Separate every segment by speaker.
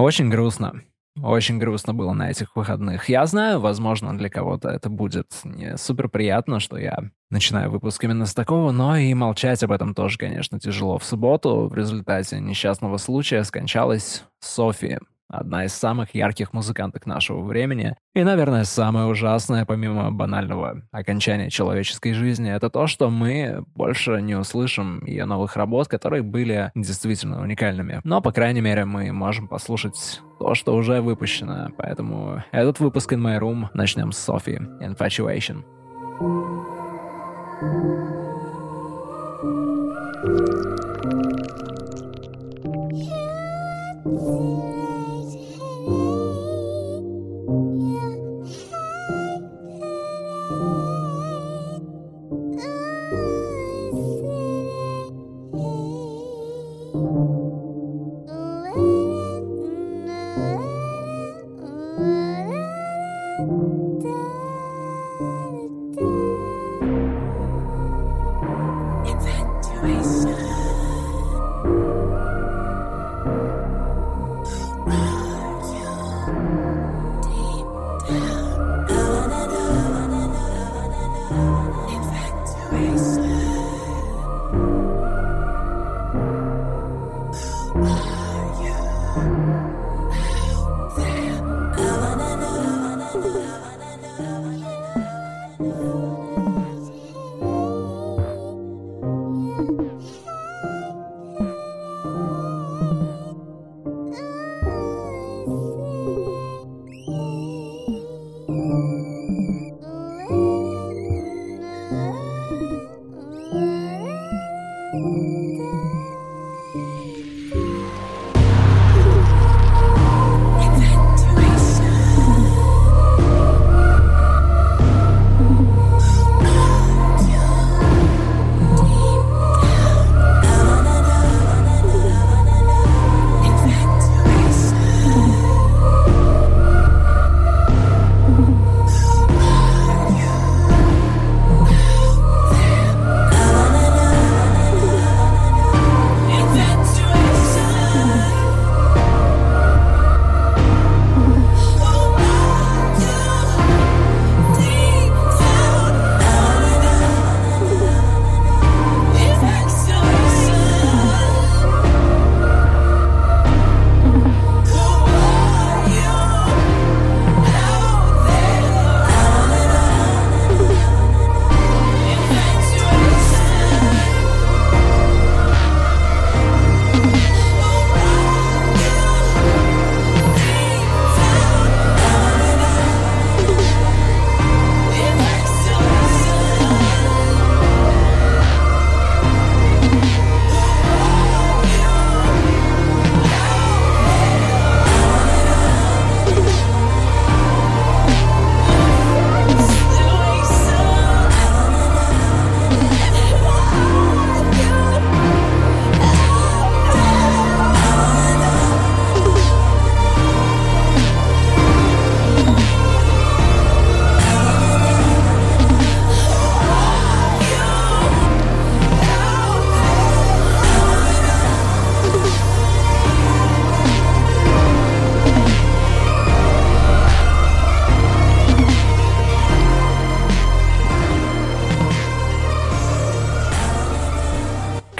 Speaker 1: Очень грустно. Очень грустно было на этих выходных. Я знаю, возможно, для кого-то это будет не супер приятно, что я начинаю выпуск именно с такого, но и молчать об этом тоже, конечно, тяжело. В субботу в результате несчастного случая скончалась София, одна из самых ярких музыканток нашего времени. И, наверное, самое ужасное, помимо банального окончания человеческой жизни, это то, что мы больше не услышим ее новых работ, которые были действительно уникальными. Но, по крайней мере, мы можем послушать то, что уже выпущено. Поэтому этот выпуск In My Room начнем с Софи. Infatuation. Yeah.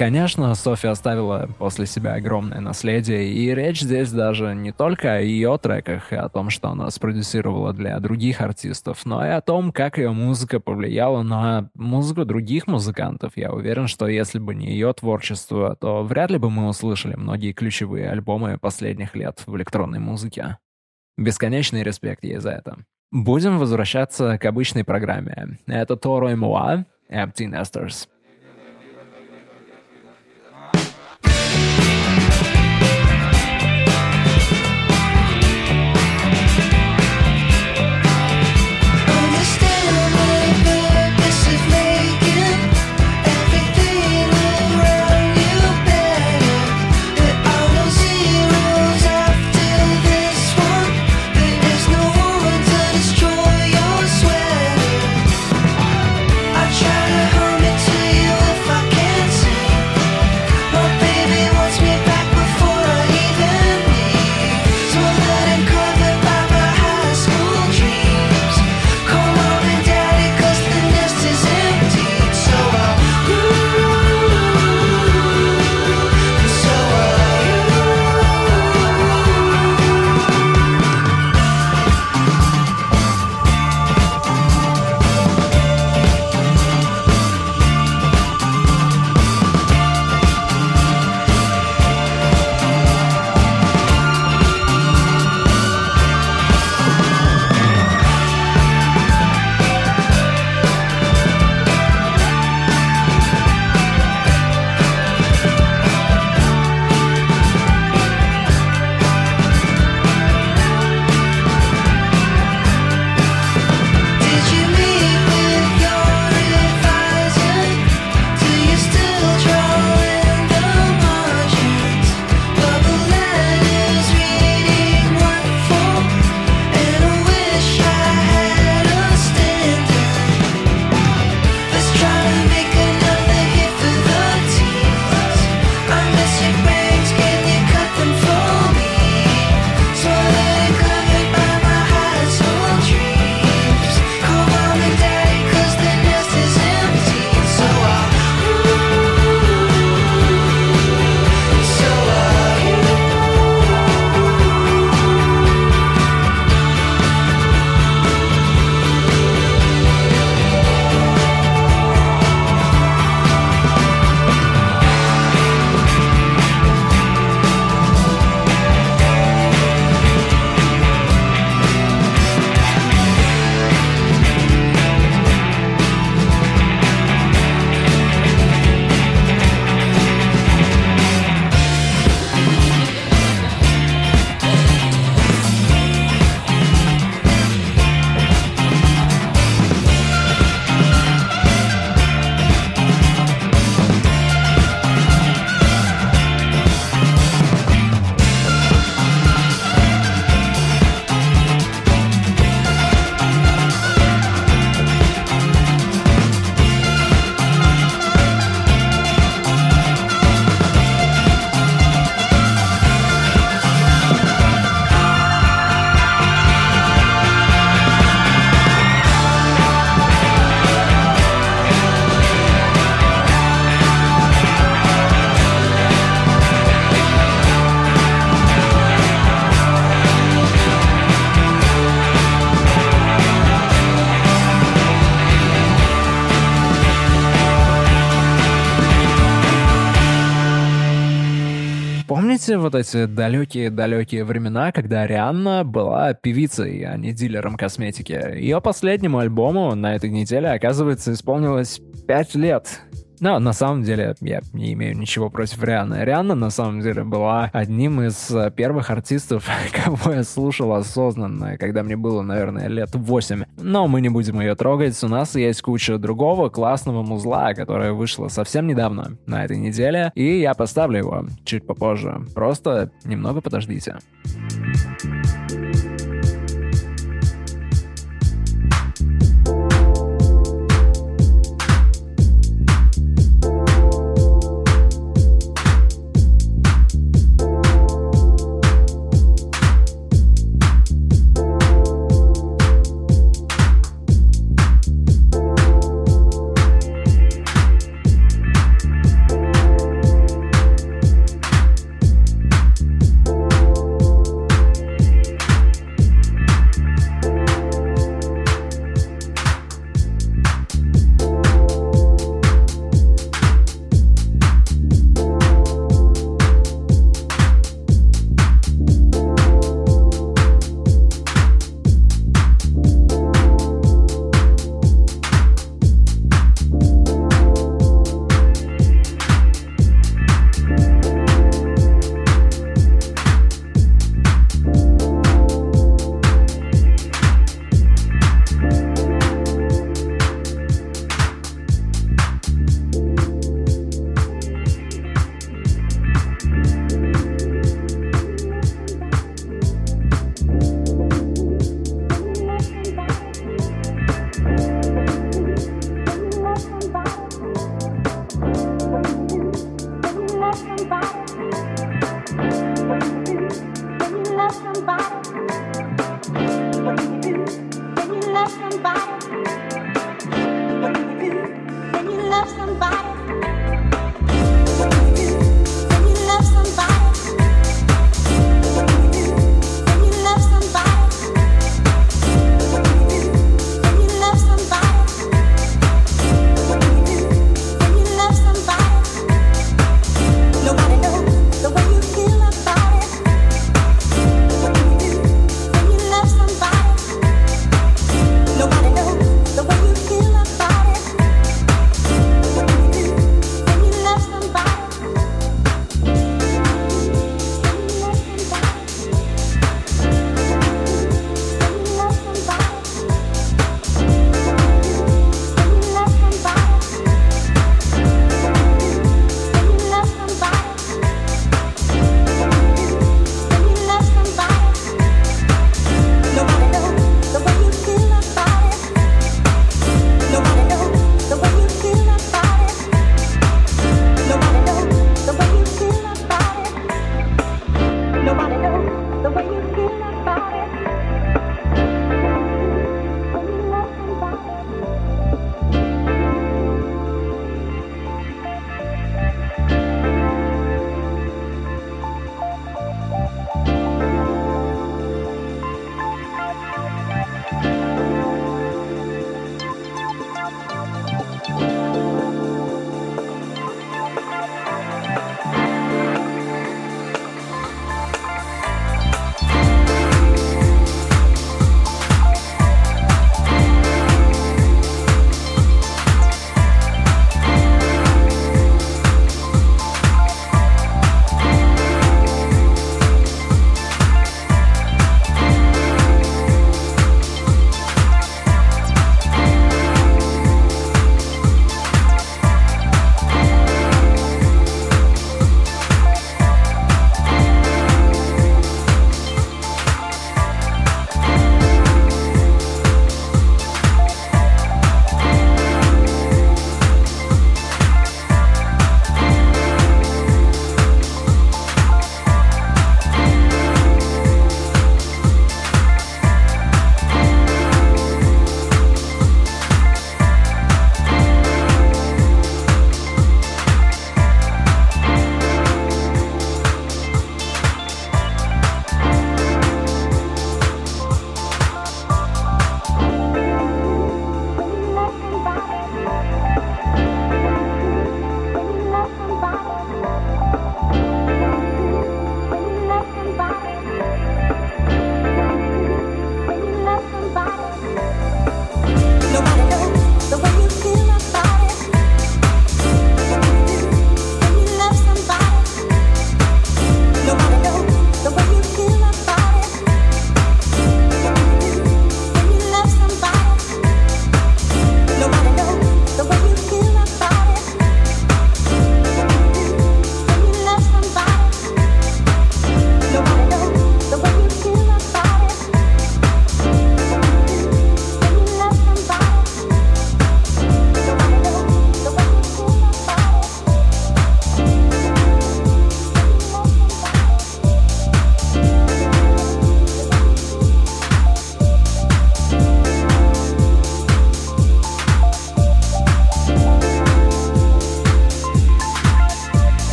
Speaker 1: Конечно, Софи оставила после себя огромное наследие, и речь здесь даже не только о ее треках и о том, что она спродюсировала для других артистов, но и о том, как ее музыка повлияла на музыку других музыкантов. Я уверен, что если бы не ее творчество, то вряд ли бы мы услышали многие ключевые альбомы последних лет в электронной музыке. Бесконечный респект ей за это. Будем возвращаться к обычной программе. Это Торо и Муа, Empty Nesters. Помните вот эти далекие-далекие времена, когда Рианна была певицей, а не дилером косметики? Ее последнему альбому на этой неделе, оказывается, исполнилось пять лет. Но на самом деле я не имею ничего против Рианы. Рианна на самом деле была одним из э, первых артистов, кого я слушал осознанно, когда мне было, наверное, лет 8. Но мы не будем ее трогать. У нас есть куча другого классного музла, которое вышло совсем недавно, на этой неделе, и я поставлю его чуть попозже. Просто немного подождите.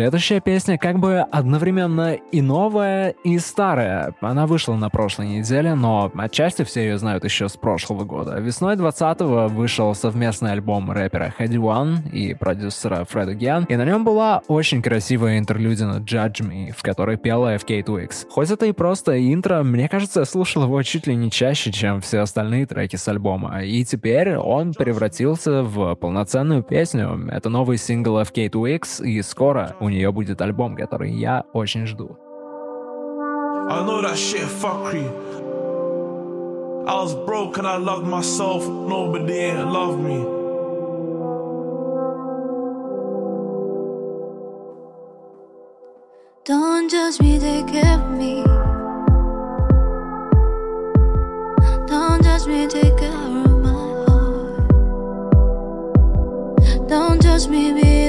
Speaker 1: Следующая песня как бы одновременно и новая, и старая. Она вышла на прошлой неделе, но отчасти все ее знают еще с прошлого года. Весной 20-го вышел совместный альбом рэпера Heady One и продюсера Фреда Гиан, и на нем была очень красивая интерлюдина Judge Me, в которой пела FK Twix. Хоть это и просто интро, мне кажется, я слушал его чуть ли не чаще, чем все остальные треки с альбома. И теперь он превратился в полноценную песню. Это новый сингл FK Twix, и скоро у нее будет альбом, который я очень жду. I know that shit fuckery. I was broke and I loved myself. Nobody ain't loved me. Don't judge me, take care of me. Don't judge me, take care of my heart. Don't judge me, be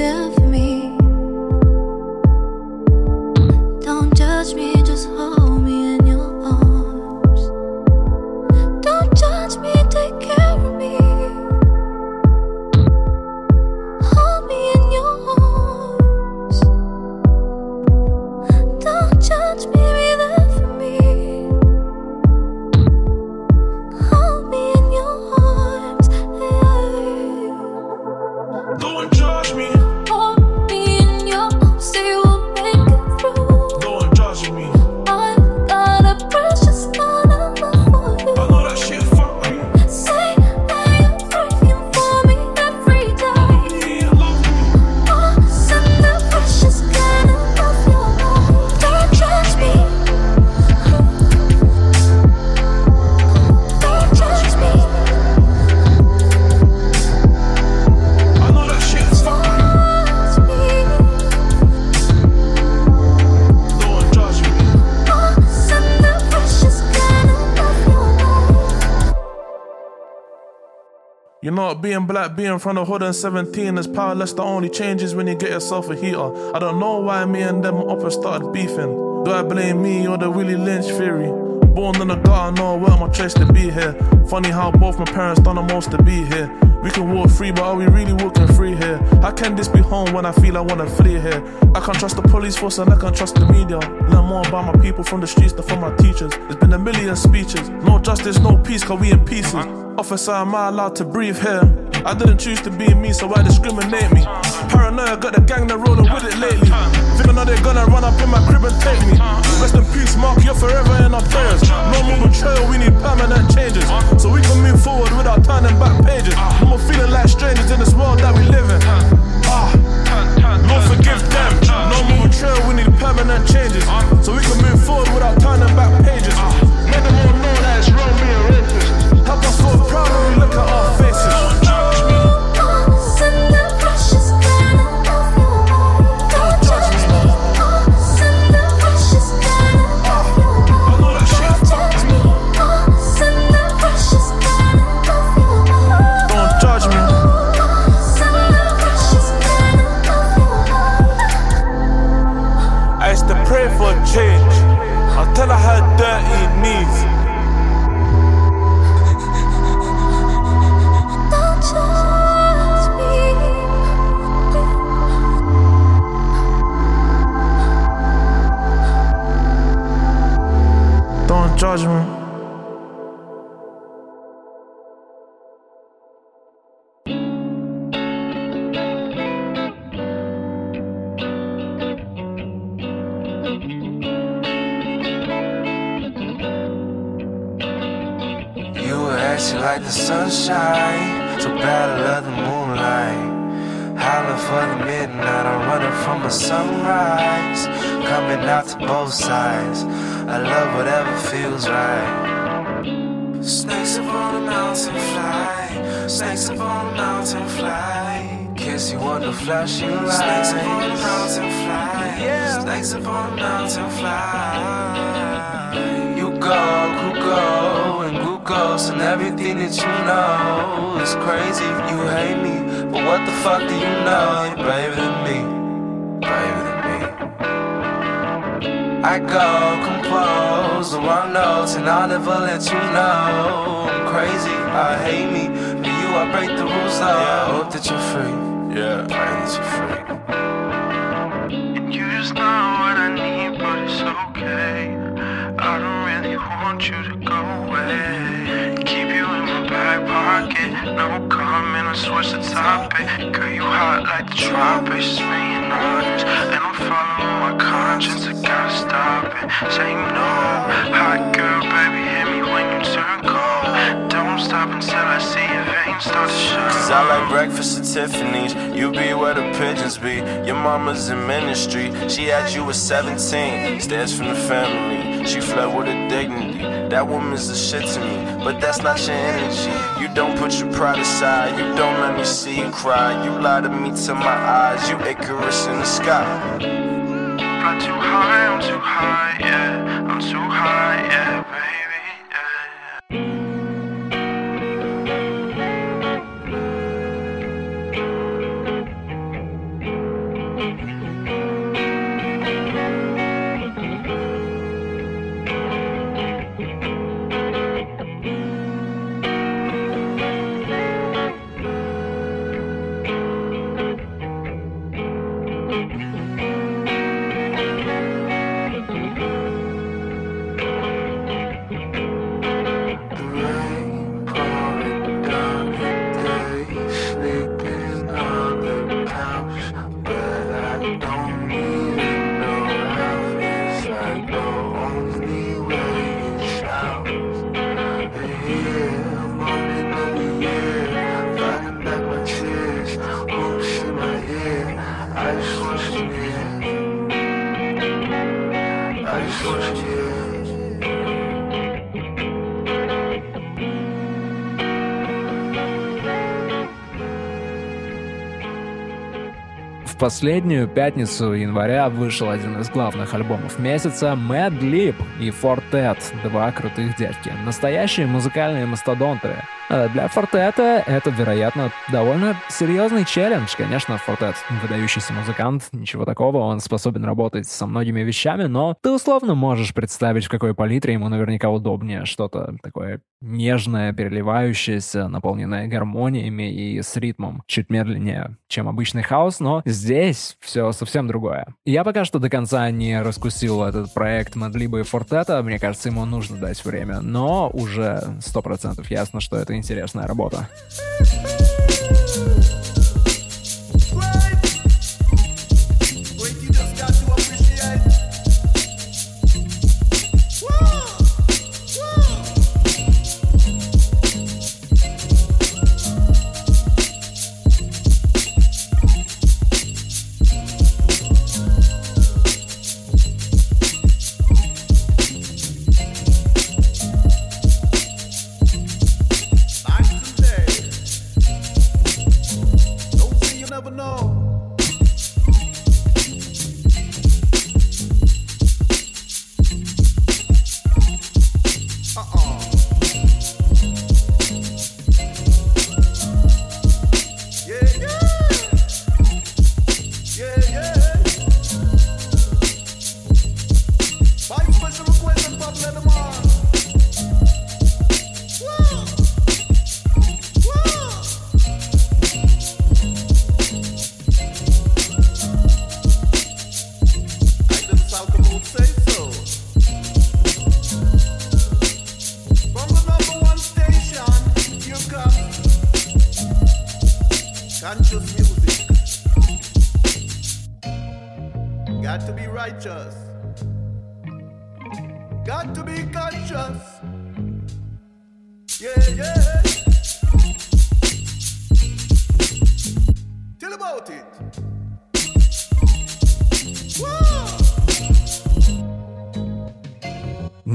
Speaker 1: You know,
Speaker 2: being black, being from the hood and 17 is powerless. The only changes when you get yourself a heater. I don't know why me and them uppers started beefing. Do I blame me or the Willie Lynch theory? Born in the gutter, no where my choice to be here. Funny how both my parents done the most to be here. We can walk free, but are we really walking free here? How can this be home when I feel I wanna flee here? I can't trust the police force and I can't trust the media. Learn more about my people from the streets than from my teachers. There's been a million speeches. No justice, no peace, cause we in pieces. Officer, am I allowed to breathe here? I didn't choose to be me, so why discriminate me? Paranoia got the gang that rolling with it lately. Thinking that they're gonna run up in my crib and take me. Rest in peace, Mark, you're forever in our prayers. No more betrayal, we need permanent changes. So we can move forward without turning back pages. No more feeling like strangers in this world that we live in. Ah, Lord forgive them. No more betrayal, we need permanent changes. So we can move forward without turning back pages. Look at
Speaker 3: us. it's crazy you hate me. But what the fuck do you know? You're braver than me. Braver than me. I go compose the wrong notes, and I'll never let you know. I'm crazy, I hate me. But you, I break the rules, though. Yeah, I hope that you're free. Yeah, I hope that you're free. And you just know what I need, but it's okay. I don't really want you to I switch the topic. Girl, you hot like the tropics. And I'm following my conscience, I gotta stop it. Say you know, hot girl, baby, hit me when you turn cold. Don't stop until I see your veins start to show.
Speaker 4: Cause I like breakfast at Tiffany's. You be where the pigeons be. Your mama's in ministry. She had you at 17. Stares from the family. She fled with a dignity. That woman's the shit to me. But that's not your energy. You don't put your pride aside. You don't let me see you cry. You lie to me to my eyes. You Icarus in the sky.
Speaker 3: Fly too high, I'm too high, yeah. I'm too high, yeah,
Speaker 1: последнюю пятницу января вышел один из главных альбомов месяца Mad Lib и Fortet, два крутых дядьки. Настоящие музыкальные мастодонты. А Для Фортета это, вероятно, довольно серьезный челлендж. Конечно, Фортет — выдающийся музыкант, ничего такого, он способен работать со многими вещами, но ты условно можешь представить, в какой палитре ему наверняка удобнее. Что-то такое нежное, переливающееся, наполненное гармониями и с ритмом. Чуть медленнее, чем обычный хаос, но здесь все совсем другое. Я пока что до конца не раскусил этот проект Мадлиба и Фортета, мне кажется, ему нужно дать время, но уже 100% ясно, что это интересная работа.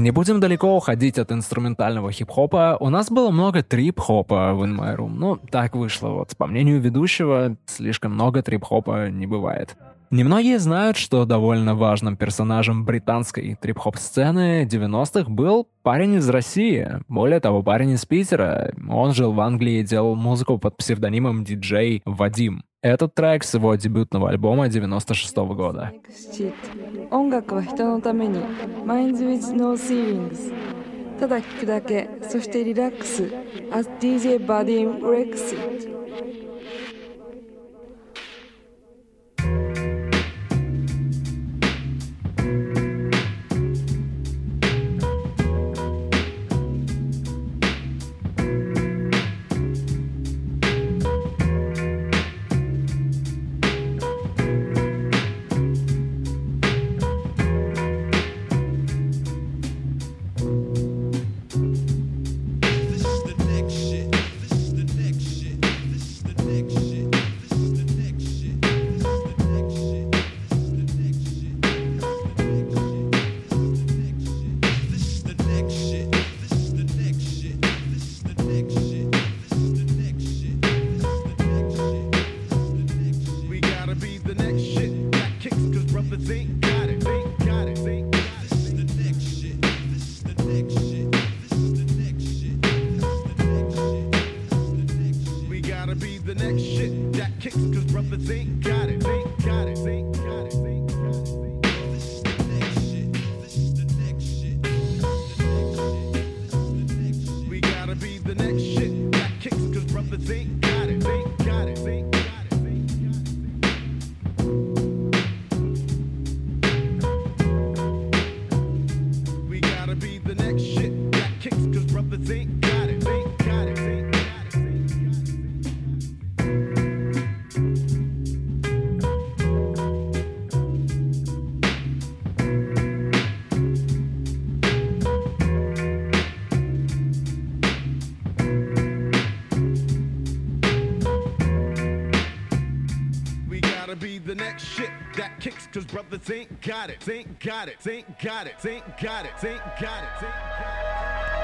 Speaker 1: Не будем далеко уходить от инструментального хип-хопа. У нас было много трип-хопа в In My Room. Ну, так вышло. Вот, по мнению ведущего, слишком много трип-хопа не бывает. Немногие знают, что довольно важным персонажем британской трип-хоп сцены 90-х был парень из России. Более того, парень из Питера. Он жил в Англии и делал музыку под псевдонимом диджей Вадим. Этот трек с его дебютного альбома 96 года.
Speaker 5: Ain't got it, ain't got it, ain't got it, ain't got it, ain't got it, ain't got it.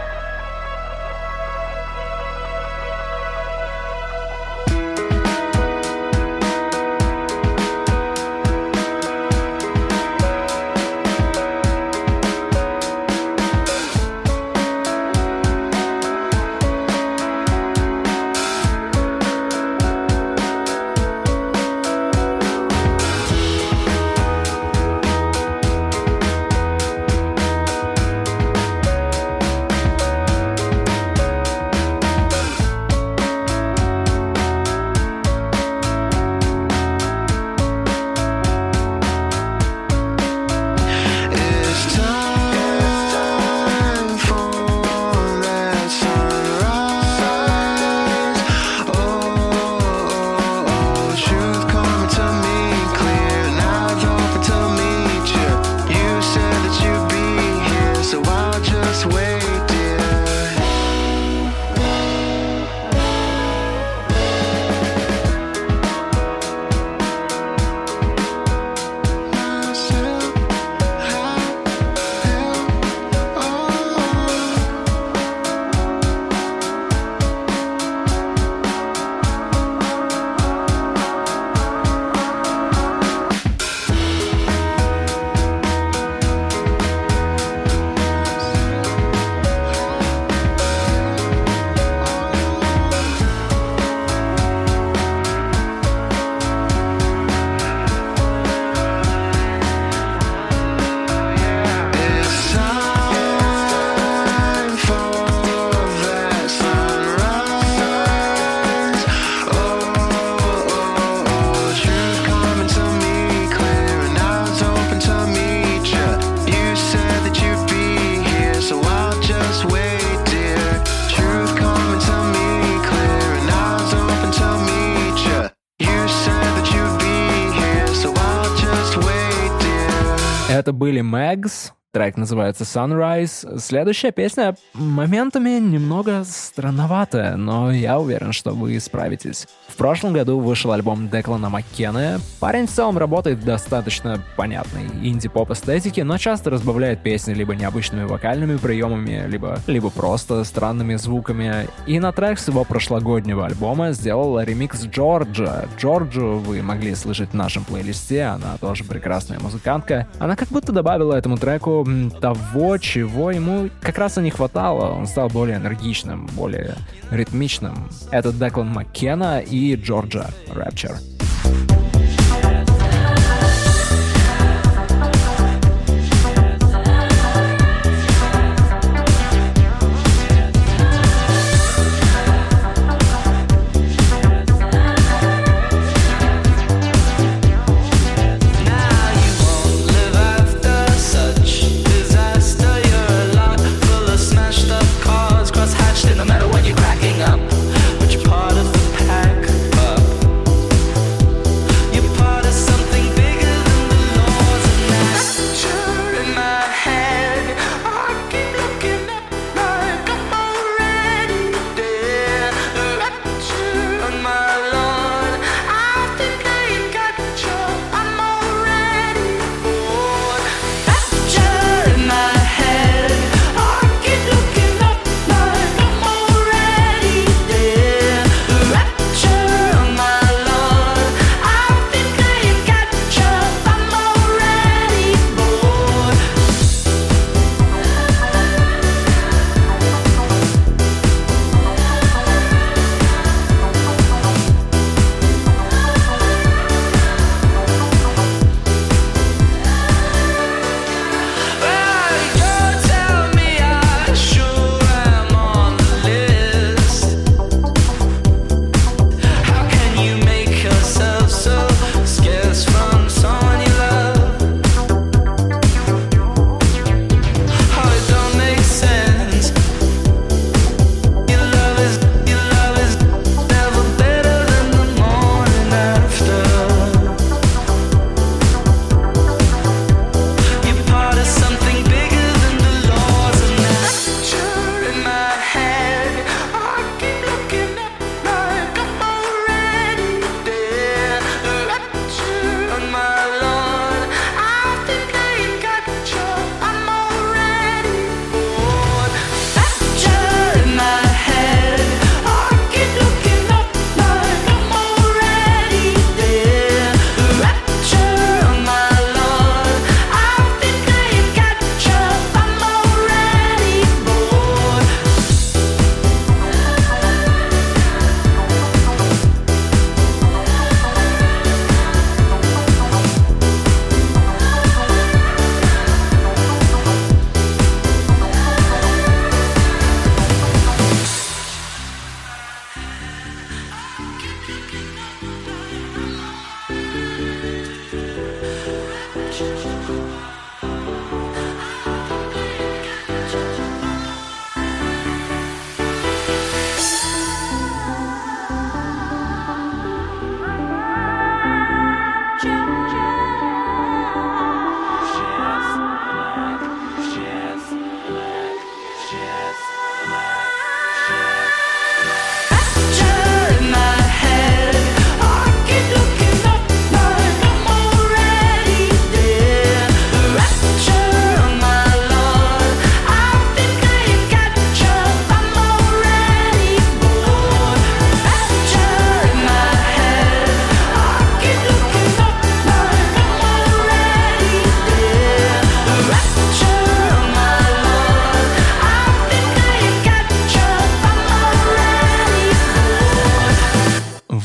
Speaker 1: Называется Sunrise. Следующая песня моментами немного странноватая, но я уверен, что вы справитесь. В прошлом году вышел альбом Деклана Маккены. Парень в целом работает в достаточно понятной инди-поп эстетике, но часто разбавляет песни либо необычными вокальными приемами, либо, либо просто странными звуками. И на трек с его прошлогоднего альбома сделал ремикс Джорджа. Джорджу вы могли слышать в нашем плейлисте, она тоже прекрасная музыкантка. Она как будто добавила этому треку того, чего ему как раз и не хватало. Он стал более энергичным, более ритмичным. Это Деклан Маккена и Джорджа Rapture.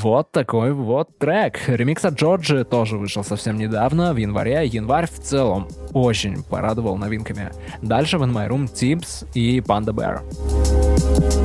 Speaker 6: Вот такой вот трек. Ремикс от Джорджи тоже вышел совсем недавно, в январе. Январь в целом очень порадовал новинками. Дальше в In My Room Tips и Panda Bear.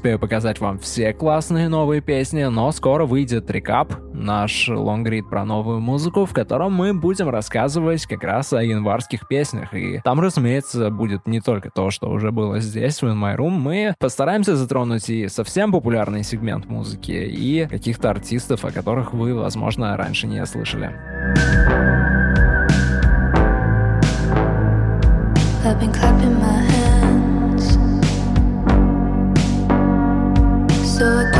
Speaker 6: Успею показать вам все классные новые песни, но скоро выйдет рекап, наш лонгрид про новую музыку, в котором мы будем рассказывать как раз о январских песнях. И там, разумеется, будет не только то, что уже было здесь, в In My Room. Мы постараемся затронуть и совсем популярный сегмент музыки, и каких-то артистов, о которых вы, возможно, раньше не слышали.
Speaker 7: I've been clapping my hands so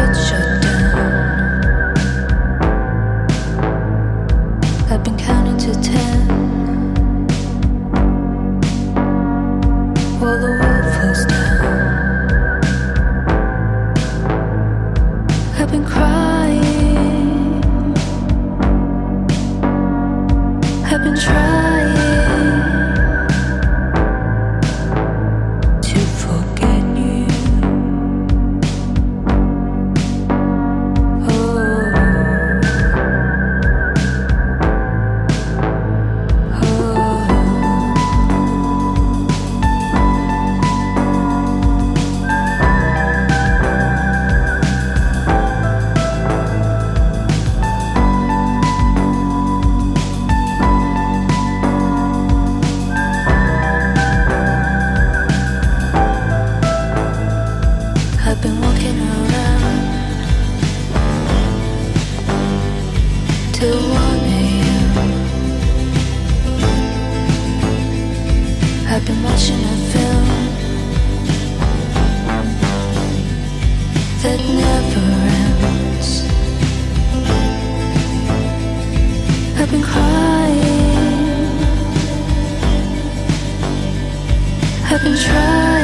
Speaker 8: 你穿。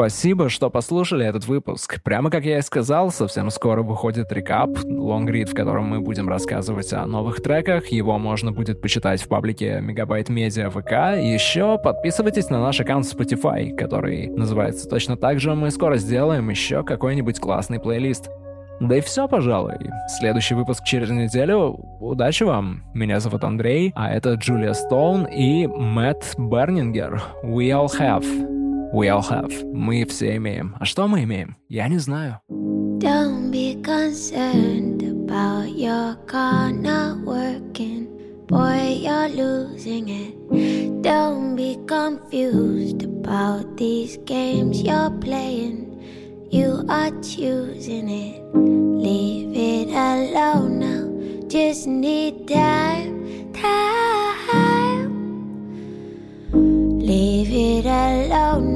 Speaker 1: Спасибо, что послушали этот выпуск. Прямо как я и сказал, совсем скоро выходит рекап, лонгрид, в котором мы будем рассказывать о новых треках. Его можно будет почитать в паблике Мегабайт Медиа ВК. Еще подписывайтесь на наш аккаунт Spotify, который называется точно так же. Мы скоро сделаем еще какой-нибудь классный плейлист. Да и все, пожалуй. Следующий выпуск через неделю. Удачи вам. Меня зовут Андрей, а это Джулия Стоун и Мэтт Бернингер. We all have. We all have. Мы все имеем. А что мы имеем? Я не знаю.
Speaker 8: Don't be concerned about your car not working. Boy, you're losing it. Don't be confused about these games you're playing. You are choosing it. Leave it alone now. Just need time, time. Leave it alone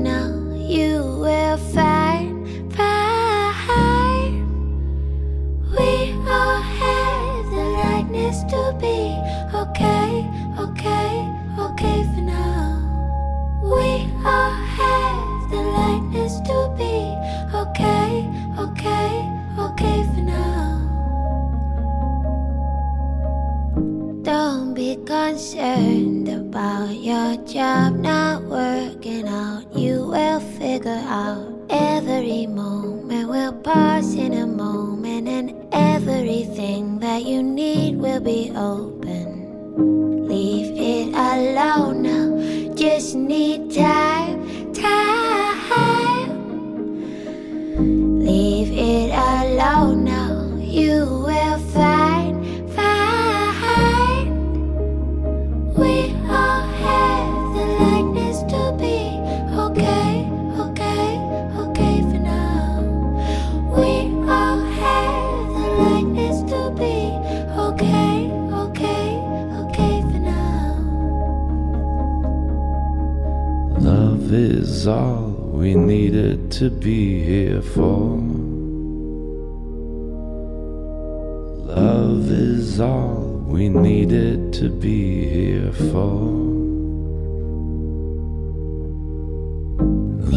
Speaker 4: Is all we needed to be here for.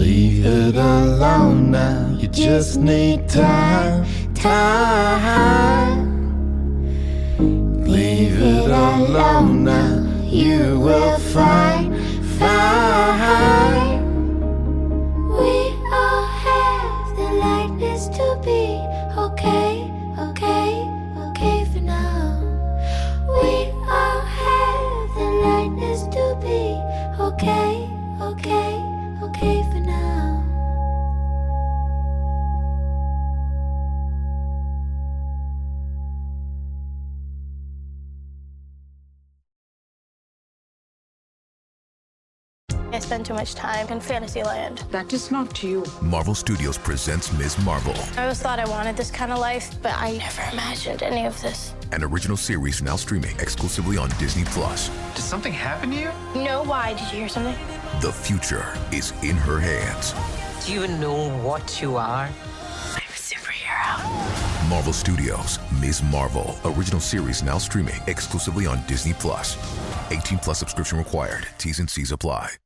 Speaker 4: Leave it alone now, you just need time, time. Leave it alone now, you will find, find.
Speaker 9: Spend too much time in Fantasyland.
Speaker 10: That is not you.
Speaker 11: Marvel Studios presents Ms. Marvel,
Speaker 9: I always thought I wanted this kind of life, but I never imagined any of this.
Speaker 11: an original series now streaming exclusively on Disney Plus.
Speaker 12: Did something happen to you?
Speaker 9: No, why? Did you hear something?
Speaker 11: The future is in her hands.
Speaker 13: Do you know what you are?
Speaker 9: I'm a superhero.
Speaker 11: Marvel Studios, Ms. Marvel, original series now streaming exclusively on Disney Plus. 18 plus subscription required. T's and C's apply.